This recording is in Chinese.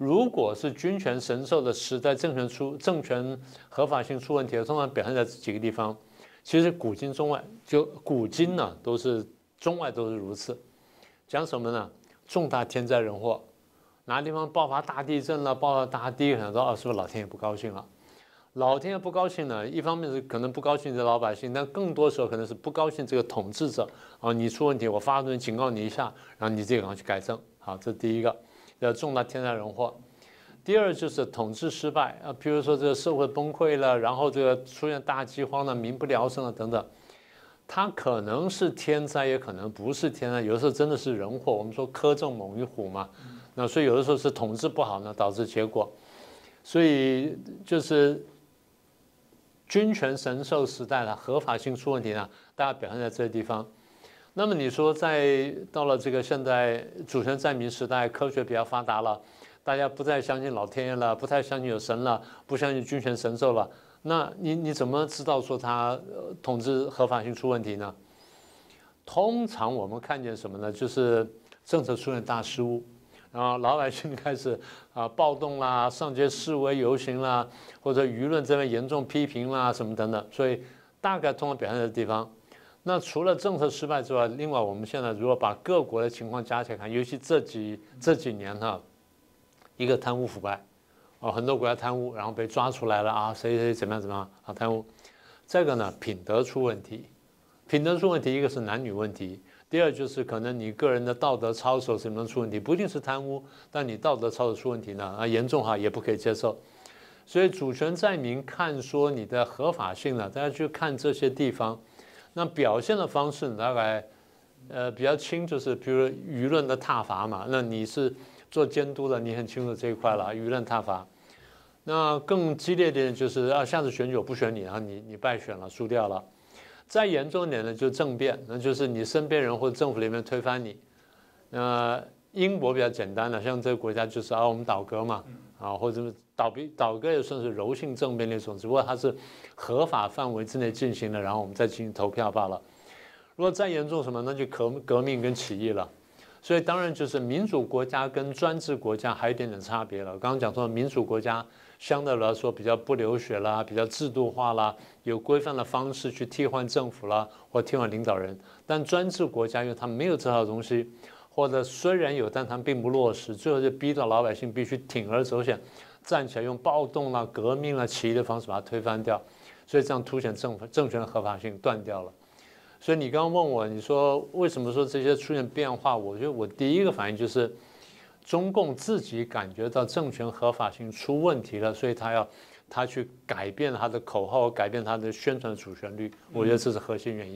如果是君权神授的时代，政权出政权合法性出问题，通常表现在几个地方。其实古今中外，就古今呢，都是中外都是如此。讲什么呢？重大天灾人祸，哪地方爆发大地震了，爆发大地震，说哦，是不是老天爷不高兴了？老天爷不高兴呢，一方面是可能不高兴这老百姓，但更多时候可能是不高兴这个统治者啊，你出问题，我发文警告你一下，然后你自己赶快去改正。好，这是第一个。要重大天灾人祸，第二就是统治失败啊，比如说这个社会崩溃了，然后这个出现大饥荒了，民不聊生了等等，它可能是天灾，也可能不是天灾，有的时候真的是人祸。我们说苛政猛于虎嘛，那所以有的时候是统治不好呢导致结果，所以就是君权神授时代的合法性出问题呢，大家表现在这个地方。那么你说，在到了这个现在主权在民时代，科学比较发达了，大家不再相信老天爷了，不太相信有神了，不相信君权神授了，那你你怎么知道说他统治合法性出问题呢？通常我们看见什么呢？就是政策出现大失误，然后老百姓开始啊暴动啦，上街示威游行啦，或者舆论这边严重批评啦什么等等，所以大概通常表现的地方。那除了政策失败之外，另外我们现在如果把各国的情况加起来看，尤其这几这几年哈，一个贪污腐败，哦，很多国家贪污，然后被抓出来了啊，谁谁怎么样怎么样啊贪污，这个呢品德出问题，品德出问题，一个是男女问题，第二就是可能你个人的道德操守什么出问题，不一定是贪污，但你道德操守出问题呢啊严重哈也不可以接受，所以主权在民，看说你的合法性呢，大家去看这些地方。那表现的方式大概，呃，比较轻，就是比如舆论的挞伐嘛。那你是做监督的，你很清楚这一块了，舆论挞伐。那更激烈点就是啊，下次选举我不选你啊，你你败选了，输掉了。再严重一点呢，就政变，那就是你身边人或者政府里面推翻你。那英国比较简单的，像这个国家就是啊，我们倒戈嘛，啊，或者倒闭倒戈也算是柔性政变那种，只不过它是合法范围之内进行的，然后我们再进行投票罢了。如果再严重什么，那就革革命跟起义了。所以当然就是民主国家跟专制国家还有一点点差别了。刚刚讲说民主国家相对来说比较不流血啦，比较制度化啦，有规范的方式去替换政府啦或替换领导人，但专制国家因为它没有这套东西。或者虽然有，但他并不落实，最后就逼到老百姓必须铤而走险，站起来用暴动啦、革命啦、起义的方式把它推翻掉，所以这样凸显政政权的合法性断掉了。所以你刚刚问我，你说为什么说这些出现变化？我觉得我第一个反应就是，中共自己感觉到政权合法性出问题了，所以他要他去改变他的口号，改变他的宣传主旋律。我觉得这是核心原因。